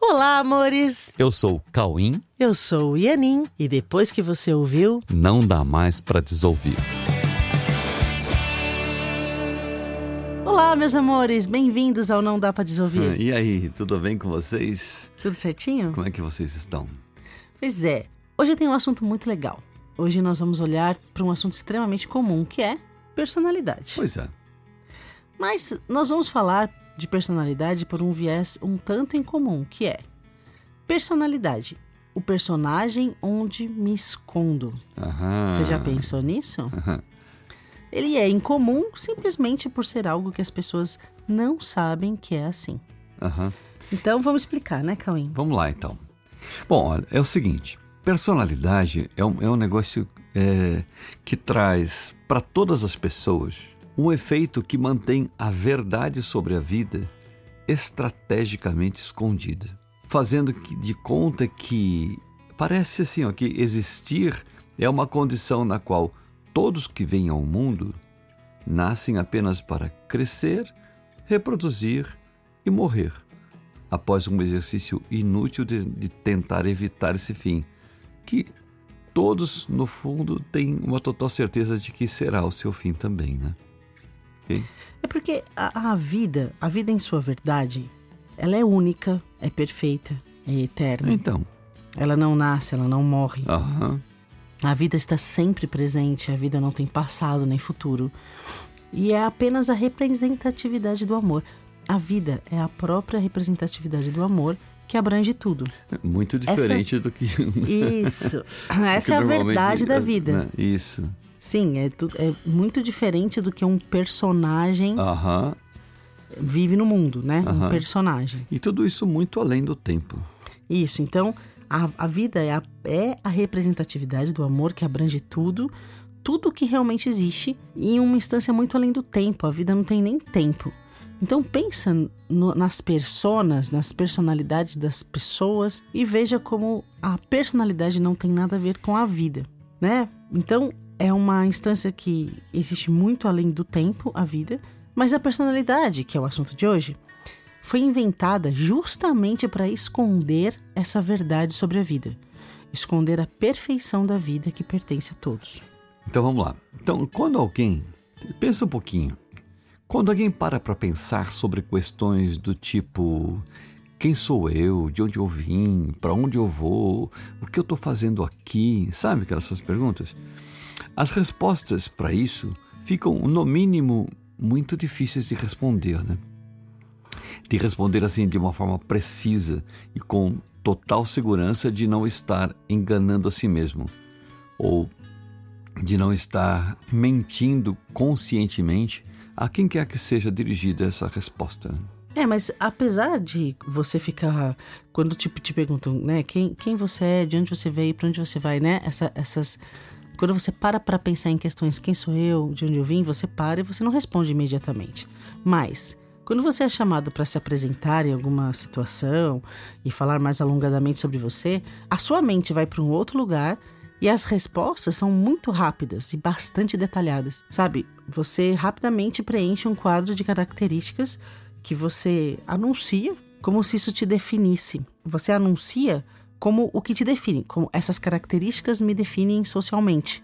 Olá, amores! Eu sou o Cauim. Eu sou o Ianin e depois que você ouviu, Não dá mais pra desouvir. Olá, meus amores! Bem-vindos ao Não Dá Pra Desouvir. Ah, E aí, tudo bem com vocês? Tudo certinho? Como é que vocês estão? Pois é, hoje tem um assunto muito legal. Hoje nós vamos olhar para um assunto extremamente comum, que é personalidade. Pois é. Mas nós vamos falar de personalidade por um viés um tanto incomum, que é personalidade. O personagem onde me escondo. Aham. Você já pensou nisso? Aham. Ele é incomum simplesmente por ser algo que as pessoas não sabem que é assim. Aham. Então vamos explicar, né, Cauim? Vamos lá, então. Bom, olha, é o seguinte. Personalidade é um, é um negócio é, que traz para todas as pessoas um efeito que mantém a verdade sobre a vida estrategicamente escondida, fazendo de conta que parece assim, ó, que existir é uma condição na qual todos que vêm ao mundo nascem apenas para crescer, reproduzir e morrer, após um exercício inútil de, de tentar evitar esse fim, que todos, no fundo, têm uma total certeza de que será o seu fim também, né? Ok? É porque a, a vida, a vida em sua verdade, ela é única, é perfeita, é eterna. Então, Ela não nasce, ela não morre. aham, A vida está sempre presente, a vida não tem passado nem futuro. E é apenas a representatividade do amor. A vida é a própria representatividade do amor que abrange tudo. muito diferente do que... Isso. Essa que é a verdade da vida. né? Isso. Sim, é, tu- é muito diferente do que um personagem Aham. vive no mundo, né? Um Aham. personagem. E tudo isso muito além do tempo. Isso, então a, a vida é a, é a representatividade do amor que abrange tudo, tudo que realmente existe, em uma instância muito além do tempo. A vida não tem nem tempo. Então pensa no- nas personas, nas personalidades das pessoas e veja como a personalidade não tem nada a ver com a vida, né? Então é uma instância que existe muito além do tempo, a vida, mas a personalidade, que é o assunto de hoje, foi inventada justamente para esconder essa verdade sobre a vida, esconder a perfeição da vida que pertence a todos. Então vamos lá. Então, quando alguém. Pensa um pouquinho. Quando alguém para para pensar sobre questões do tipo: quem sou eu? De onde eu vim? Para onde eu vou? O que eu estou fazendo aqui? Sabe aquelas perguntas? As respostas para isso ficam, no mínimo, muito difíceis de responder, né? De responder assim de uma forma precisa e com total segurança de não estar enganando a si mesmo. Ou de não estar mentindo conscientemente a quem quer que seja dirigida essa resposta. É, mas apesar de você ficar. Quando te, te perguntam, né, quem, quem você é, de onde você veio, para onde você vai, né? Essa, essas. Quando você para para pensar em questões, quem sou eu, de onde eu vim, você para e você não responde imediatamente. Mas, quando você é chamado para se apresentar em alguma situação e falar mais alongadamente sobre você, a sua mente vai para um outro lugar e as respostas são muito rápidas e bastante detalhadas, sabe? Você rapidamente preenche um quadro de características que você anuncia como se isso te definisse. Você anuncia como o que te define, como essas características me definem socialmente,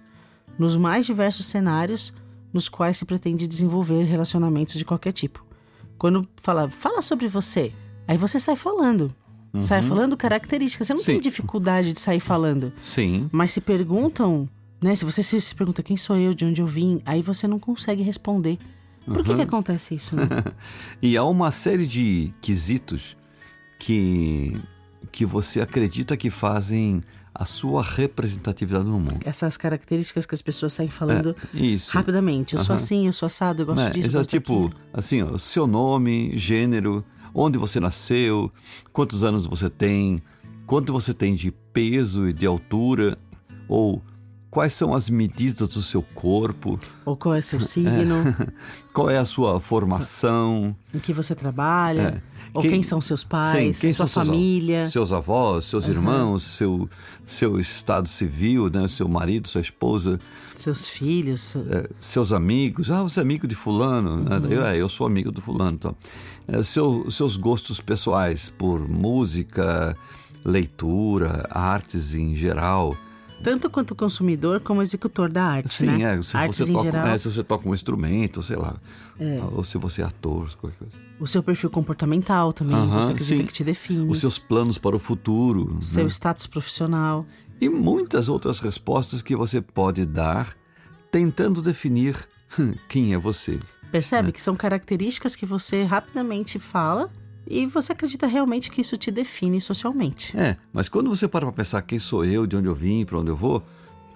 nos mais diversos cenários nos quais se pretende desenvolver relacionamentos de qualquer tipo. Quando fala, fala sobre você, aí você sai falando. Sai falando características. Você não tem Sim. dificuldade de sair falando. Sim, Mas se perguntam, né? Se você se, pergunta quem sou eu, de onde eu vim, aí você não consegue responder. Por que, que acontece isso? Né? e há uma série de quesitos que, que você acredita que fazem a sua representatividade no mundo. Essas características que as pessoas saem falando Isso. rapidamente. Eu sou assim, eu sou assado, eu gosto Né? disso. Exato, tipo, daquilo. assim, ó, seu nome, gênero, onde você nasceu, quantos anos você tem, quanto você tem de peso e de altura, ou quais são as medidas do seu corpo, Ou qual é seu signo, qual é a sua formação, em que você trabalha, ou Quem- quem, são seus pais, Sim, quem sua são família. seus avós, seus irmãos, seu, seu estado civil, né? seu marido, sua esposa, seus filhos. é, seus amigos. Ah, você é amigo de fulano. né? Uhum. Eu, é, eu sou amigo do fulano. Então. É, seu- seus gostos pessoais por música, leitura, artes em geral. Tanto quanto consumidor como executor da arte, Sim, né? é, se Artes você, em toca, geral, é, se você toca um instrumento, sei lá. Ou se você é ator, qualquer coisa. o seu perfil comportamental também, Aham, você acredita sim. que te define, Os seus planos para o futuro. seu né? status profissional. E muitas outras respostas que você pode dar tentando definir quem é você. Percebe que são características que você rapidamente fala e você acredita realmente que isso te define socialmente. É, mas quando você para para pensar quem sou eu, de onde eu vim, para onde eu vou,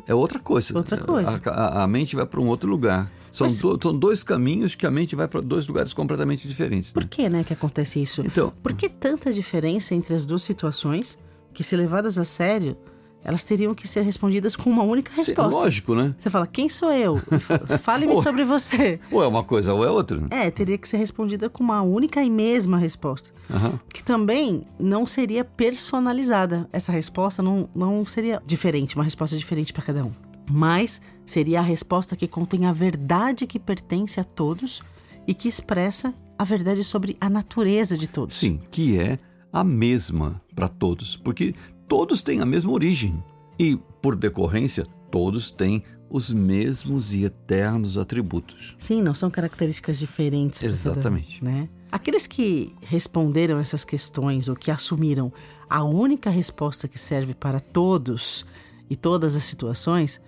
é outra coisa. Outra coisa. A, a- a mente vai para um outro lugar. São, Mas- do- são dois caminhos que a mente vai para dois lugares completamente diferentes. Por né? que, né, que acontece isso? Então, Por que tanta diferença entre as duas situações que, se levadas a sério, elas teriam que ser respondidas com uma única sim, resposta? lógico, né? Você fala, quem sou eu? Fale-me Ou- sobre você. Ou é uma coisa ou é outra. É, teria que ser respondida com uma única e mesma resposta. Aham. Que também não seria personalizada. Essa resposta não, não seria diferente, uma resposta diferente para cada um. Mas seria a resposta que contém a verdade que pertence a todos e que expressa a verdade sobre a natureza de todos. Sim, que é a mesma para todos, porque todos têm a mesma origem e, por decorrência, todos têm os mesmos e eternos atributos. Sim, não são características diferentes. cada Exatamente. né? Aqueles que responderam essas questões ou que assumiram a única resposta que serve para todos e todas as situações,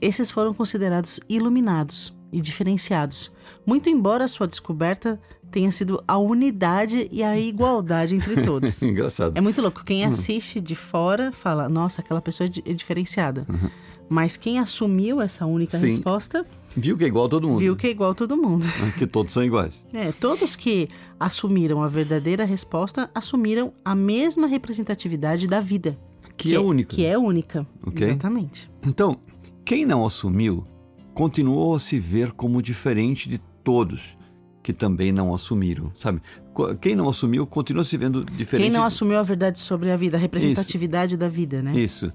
esses foram considerados iluminados e diferenciados, muito embora sua descoberta tenha sido a unidade e a igualdade entre todos. Engraçado. É muito louco. Quem assiste de fora fala, nossa, aquela pessoa é é diferenciada. Mas quem assumiu essa única Sim. resposta Viu que é igual a todo mundo. viu que é igual a todo mundo. né? que todos são iguais. É, todos que assumiram a verdadeira resposta assumiram a mesma representatividade da vida. Que é única. Que é única. Ok. Exatamente. Então, quem não assumiu continuou a se ver como diferente de todos que também não assumiram, sabe? Quem não assumiu continua se vendo diferente. Quem não assumiu a verdade sobre a vida, a representatividade da vida, né? Isso.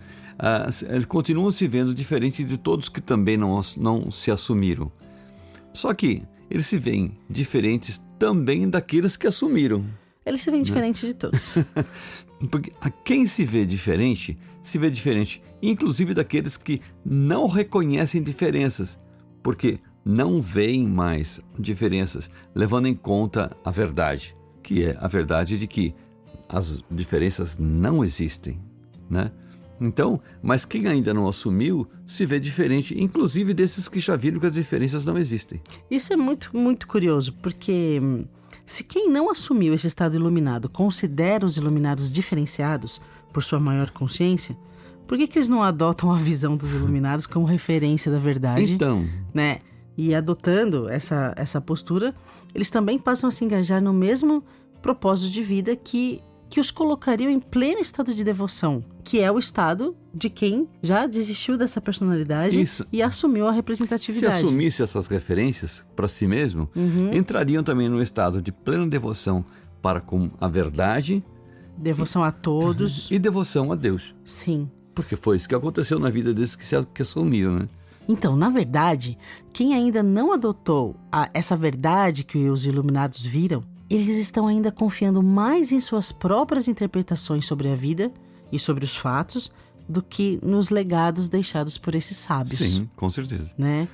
Eles continuam se vendo diferente de todos que também não, não se assumiram. Só que eles se veem diferentes também daqueles que assumiram. Eles se veem diferente de todos. Porque a quem se vê diferente, se vê diferente, inclusive daqueles que não reconhecem diferenças, porque não veem mais diferenças, levando em conta a verdade, que é a verdade de que as diferenças não existem, né? Então, mas quem ainda não assumiu se vê diferente, inclusive desses que já viram que as diferenças não existem. Isso é muito, muito curioso, porque se quem não assumiu esse estado iluminado considera os iluminados diferenciados por sua maior consciência, por que, que eles não adotam a visão dos iluminados como referência da verdade? Então, né? E adotando essa, essa postura, eles também passam a se engajar no mesmo propósito de vida que, que os colocariam em pleno estado de devoção, que é o estado de quem já desistiu dessa personalidade Isso. e assumiu a se representatividade. assumisse essas referências para si mesmo, Uhum. entrariam também no estado de plena devoção para com a verdade Devoção a todos, e devoção a Deus. sim. Porque foi isso que aconteceu na vida desses que se que assumiram, né? Então, na verdade, quem ainda não adotou a- essa verdade que os iluminados viram, eles estão ainda confiando mais em suas próprias interpretações sobre a vida e sobre os fatos do que nos legados deixados por esses sábios, Sim, com certeza. né?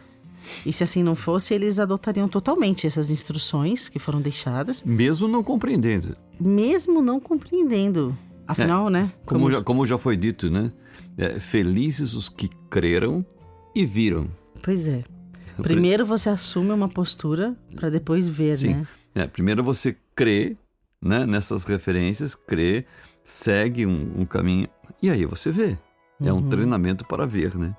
E se assim não fosse, eles adotariam totalmente essas instruções que foram deixadas, Mesmo não compreendendo. mesmo não compreendendo. Afinal, né? Como, já, como já foi dito, né? É, felizes os que creram e viram. Pois é. Primeiro você assume uma postura para depois ver, Sim. né? É, primeiro você crê né, nessas referências, crê, segue um, um caminho e aí você vê. É Uhum. um treinamento para ver, né?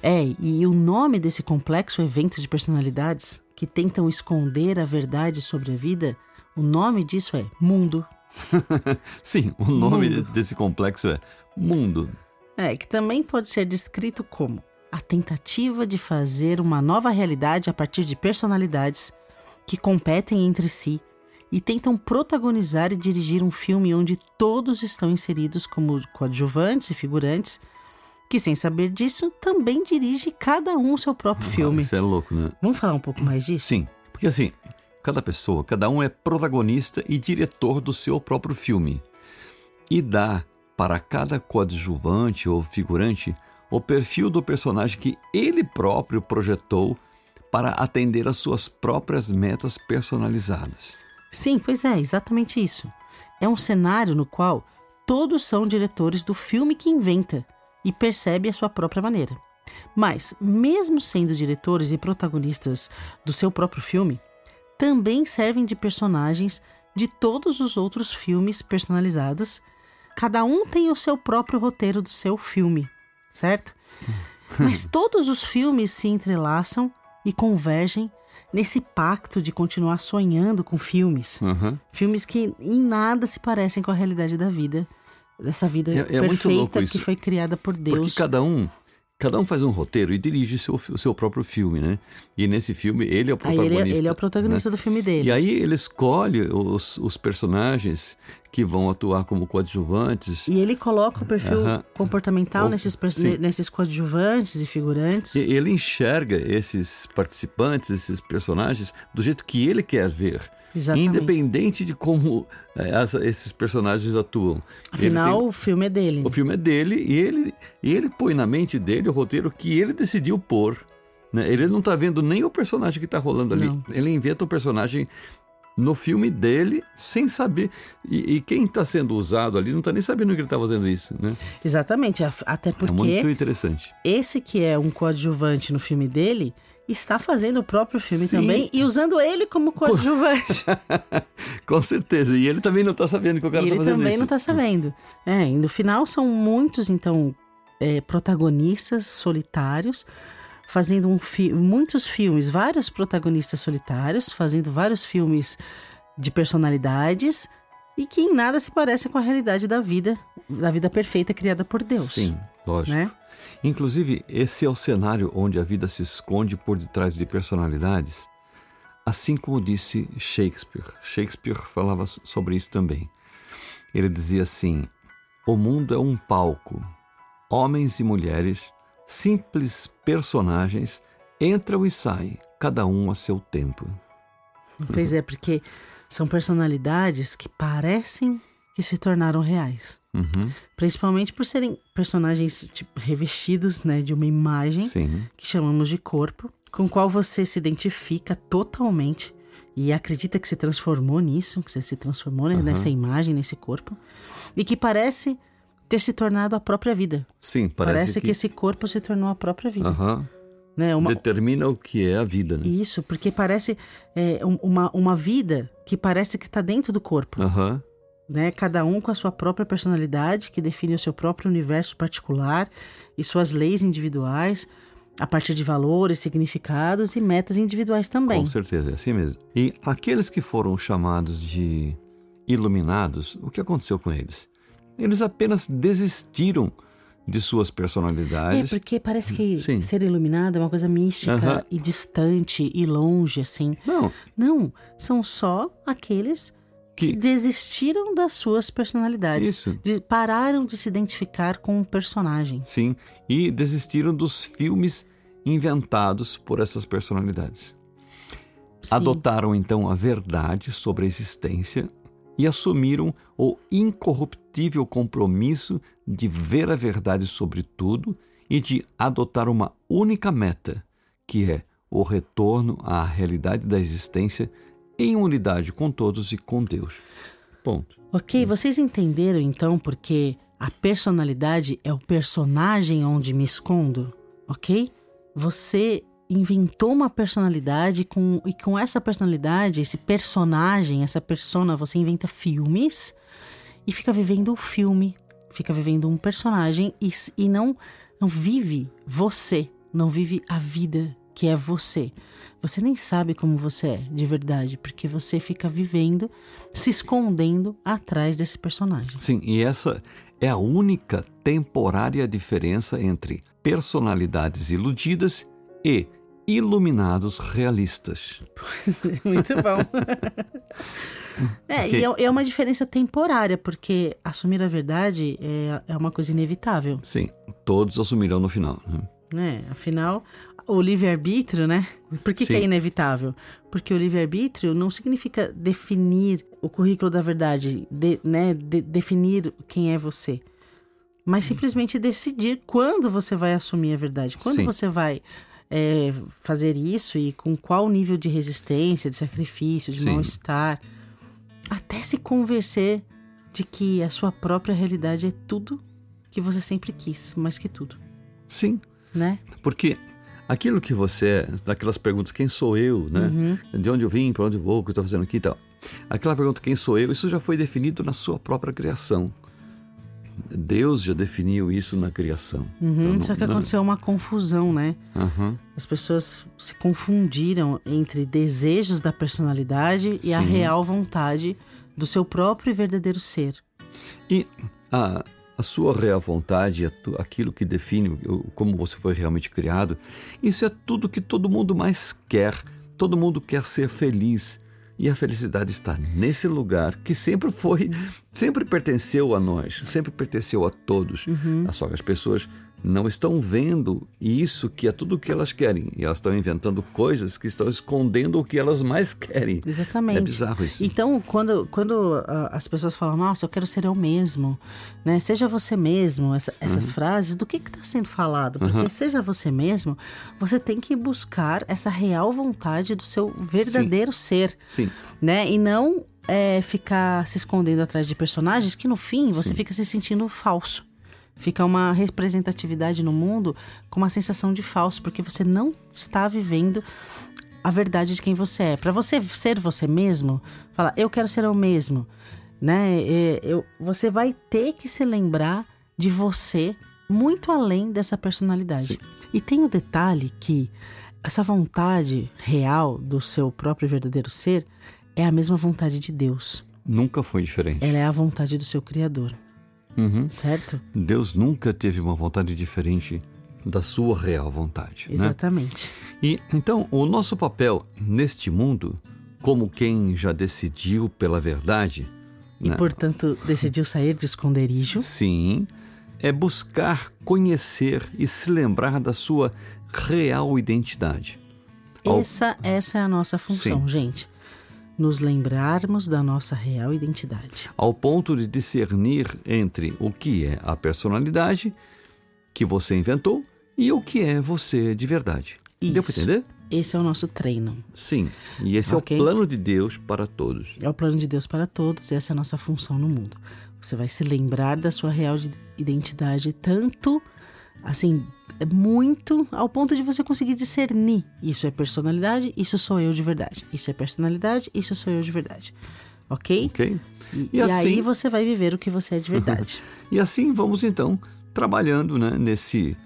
É, e o nome desse complexo evento de personalidades que tentam esconder a verdade sobre a vida, o nome disso é mundo. Sim, o nome Mundo. desse complexo é mundo. É, que também pode ser descrito como a tentativa de fazer uma nova realidade a partir de personalidades que competem entre si e tentam protagonizar e dirigir um filme onde todos estão inseridos como coadjuvantes e figurantes, que sem saber disso também dirige cada um o seu próprio filme. Isso é louco, né? Vamos falar um pouco mais disso? Sim, porque assim, cada pessoa, cada um é protagonista e diretor do seu próprio filme e dá para cada coadjuvante ou figurante o perfil do personagem que ele próprio projetou para atender às suas próprias metas personalizadas. Sim, pois é, exatamente isso. É um cenário no qual todos são diretores do filme que inventa e percebe a sua própria maneira. Mas, mesmo sendo diretores e protagonistas do seu próprio filme, também servem de personagens de todos os outros filmes personalizados. Cada um tem o seu próprio roteiro do seu filme, certo? Mas todos os filmes se entrelaçam e convergem nesse pacto de continuar sonhando com filmes. Uhum. Filmes que em nada se parecem com a realidade da vida. Dessa vida É- é perfeita que foi criada por Porque Deus. cada um, cada um faz um roteiro e dirige seu, o seu próprio filme, né? E nesse filme ele é o protagonista. ele, é- ele é o né? protagonista do filme dele. E aí ele escolhe os, os personagens que vão atuar como coadjuvantes. E ele coloca o perfil Aham. comportamental O- nesses, nesses coadjuvantes e figurantes. E ele enxerga esses participantes, esses personagens, do jeito que ele quer ver. Exatamente. Independente de como essa- esses personagens atuam. Afinal, tem- o filme é dele. o filme é dele e ele, e ele põe na mente dele o roteiro que ele decidiu pôr. né? Ele não está vendo nem o personagem que está rolando ali. Não. Ele inventa o personagem no filme dele sem saber. E, e quem está sendo usado ali não está nem sabendo que ele está fazendo isso. Né? Exatamente. Até É porque muito interessante. esse que é um coadjuvante no filme dele está fazendo o próprio filme Sim. também e usando ele como coadjuvante. Com certeza. E ele também não está sabendo que o cara está ele fazendo também isso. não está sabendo. É, e no final são muitos, então, é, protagonistas solitários fazendo um fi muitos filmes, vários protagonistas solitários, fazendo vários filmes de personalidades e que em nada se parecem com a realidade da vida, da vida perfeita criada por Deus. Sim, lógico. Né? Inclusive, esse é o cenário onde a vida se esconde por detrás de personalidades, assim como disse Shakespeare. Shakespeare falava so- sobre isso também. Ele dizia assim: o mundo é um palco. Homens e mulheres, simples personagens, entram e saem, cada um a seu tempo. Pois é, porque são personalidades que parecem que se tornaram reais. Uhum, Principalmente por serem personagens tipo, revestidos né, de uma imagem Sim. que chamamos de corpo, com qual você se identifica totalmente e acredita que se transformou nisso, que você se transformou né, Aham. nessa imagem, nesse corpo, e que parece ter se tornado a própria vida. Sim, Parece, parece, que... esse corpo se tornou a própria vida. Aham. Né? Uma... determina o que é a vida, né? Isso, porque parece é, um- uma, uma vida que parece que está dentro do corpo. Aham. Né? Cada um com a sua própria personalidade, que define o seu próprio universo particular e suas leis individuais, a partir de valores, significados e metas individuais também. Com certeza, é assim mesmo. E aqueles que foram chamados de iluminados, o que aconteceu com eles? Eles apenas desistiram de suas É, personalidades. porque parece que Sim. ser iluminado é uma coisa mística Aham. e distante e longe, assim. Não, Não, são só aqueles que desistiram das suas personalidades. Isso. de- pararam de se identificar com um personagem. sim, e desistiram dos filmes inventados por essas personalidades. Sim. Adotaram então a verdade sobre a existência e assumiram o incorruptível compromisso de ver a verdade sobre tudo e de adotar uma única meta, que é o retorno à realidade da existência em unidade com todos e com Deus. Ponto. Ok, vocês entenderam então porque a personalidade é o personagem onde me escondo, ok? Você inventou uma personalidade com, e com essa personalidade, esse personagem, essa persona, você inventa filmes e fica vivendo o filme, fica vivendo um personagem e, e não, não vive você, não vive a vida que é você. Você nem sabe como você é de verdade, porque você fica vivendo, se escondendo atrás desse personagem. Sim, e essa é a única temporária diferença entre personalidades iludidas e iluminados realistas. Muito bom. é, Ok. e é, é uma diferença temporária, porque assumir a verdade é, é uma coisa inevitável, Sim, todos assumirão no final. né? né? Afinal, o livre-arbítrio, né? Por que, que é inevitável? Porque o livre-arbítrio não significa definir o currículo da verdade, de- né? de- definir quem é você. Mas simplesmente decidir quando você vai assumir a verdade. Quando Sim. você vai é, fazer isso e com qual nível de resistência, de sacrifício, de mal-estar. Até se convencer de que a sua própria realidade é tudo que você sempre quis, mais que tudo, Sim, né? porque aquilo que você é, daquelas perguntas, quem sou eu, né? Uhum. De onde eu vim, para onde eu vou, o que eu estou fazendo aqui e tal. Aquela pergunta, quem sou eu, isso já foi definido na sua própria criação. Deus já definiu isso na criação. Uhum, Então, Só que não- aconteceu uma confusão, né? Aham. As pessoas se confundiram entre desejos da personalidade e a Sim. real vontade do seu próprio e verdadeiro ser. E a, a sua real vontade, aquilo que define como você foi realmente criado, isso é tudo que todo mundo mais quer. Todo mundo quer ser feliz. E a felicidade está nesse lugar que sempre foi, sempre pertenceu a nós, sempre pertenceu a todos. Só que as pessoas não estão vendo isso que é tudo o que elas querem. E elas estão inventando coisas que estão escondendo o que elas mais querem. Exatamente. É bizarro isso. Então, quando, quando ah, as pessoas falam, nossa, eu quero ser eu mesmo, né? Seja você mesmo, essa- essas Uhum. frases, do que está sendo falado? Porque seja você mesmo, você tem que buscar essa real vontade do seu verdadeiro ser, Sim, né? E não é, ficar se escondendo atrás de personagens que no fim você fica se sentindo falso. Fica uma representatividade no mundo com uma sensação de falso, porque você não está vivendo a verdade de quem você é. Para você ser você mesmo, falar, eu quero ser eu mesmo, né? É, eu, você vai ter que se lembrar de você muito além dessa personalidade. Sim. E tem o detalhe que essa vontade real do seu próprio verdadeiro ser é a mesma vontade de Deus. nunca foi diferente. Ela é a vontade do seu Criador, Uhum. certo? Deus nunca teve uma vontade diferente da sua real vontade. Né? Exatamente. E então, o nosso papel neste mundo, como quem já decidiu pela verdade, E né? portanto decidiu sair do esconderijo. sim, é buscar conhecer e se lembrar da sua real identidade. Essa, essa é a nossa função, gente. Nos lembrarmos da nossa real identidade. ao ponto de discernir entre o que é a personalidade que você inventou e o que é você de verdade. Deu para Isso. entender? Esse é o nosso treino. Sim. E esse Ok. é o plano de Deus para todos. É o plano de Deus para todos, e essa é a nossa função no mundo. Você vai se lembrar da sua real de- identidade tanto, assim, muito ao ponto de você conseguir discernir. Isso é personalidade, isso sou eu de verdade. Isso é personalidade, isso sou eu de verdade. Ok? Ok? E, E assim- aí você vai viver o que você é de verdade. E assim vamos então trabalhando né, nesse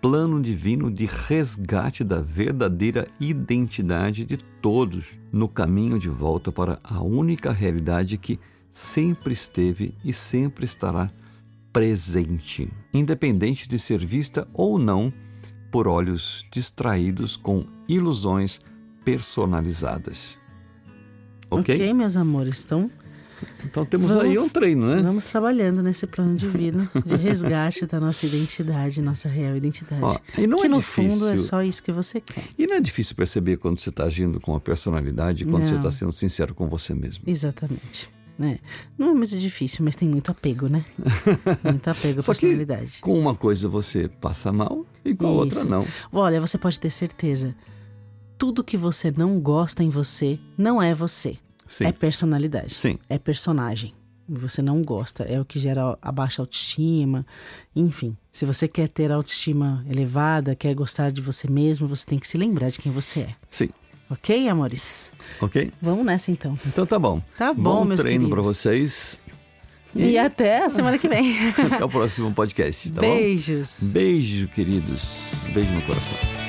plano divino de resgate da verdadeira identidade de todos no caminho de volta para a única realidade que sempre esteve e sempre estará presente, independente de ser vista ou não por olhos distraídos com ilusões personalizadas. Ok? ok, meus amores? Então, Então temos Vamos- aí um treino, né? vamos trabalhando nesse plano divino de resgate da nossa identidade, nossa real identidade. Ó, e não que é no difícil. fundo é só isso que você quer. E não é difícil perceber quando você está agindo com a personalidade, quando você Não. está sendo sincero com você mesmo. Exatamente. Né? Não é muito difícil, mas tem muito apego, né? Muito apego à Só que personalidade. com uma coisa você passa mal e com a outra não. Olha, você pode ter certeza. Tudo que você não gosta em você não é você. Sim. É personalidade. Sim. É personagem. Você não gosta. É o que gera a baixa autoestima. Enfim, se você quer ter autoestima elevada, quer gostar de você mesmo, você tem que se lembrar de quem você é. Sim. Ok, amores? Ok? Vamos nessa então. Então tá bom. Tá bom, Bom meus treino para vocês. E até a semana que vem. Até o próximo podcast, tá Beijos. bom? Beijo, queridos. Beijo no coração.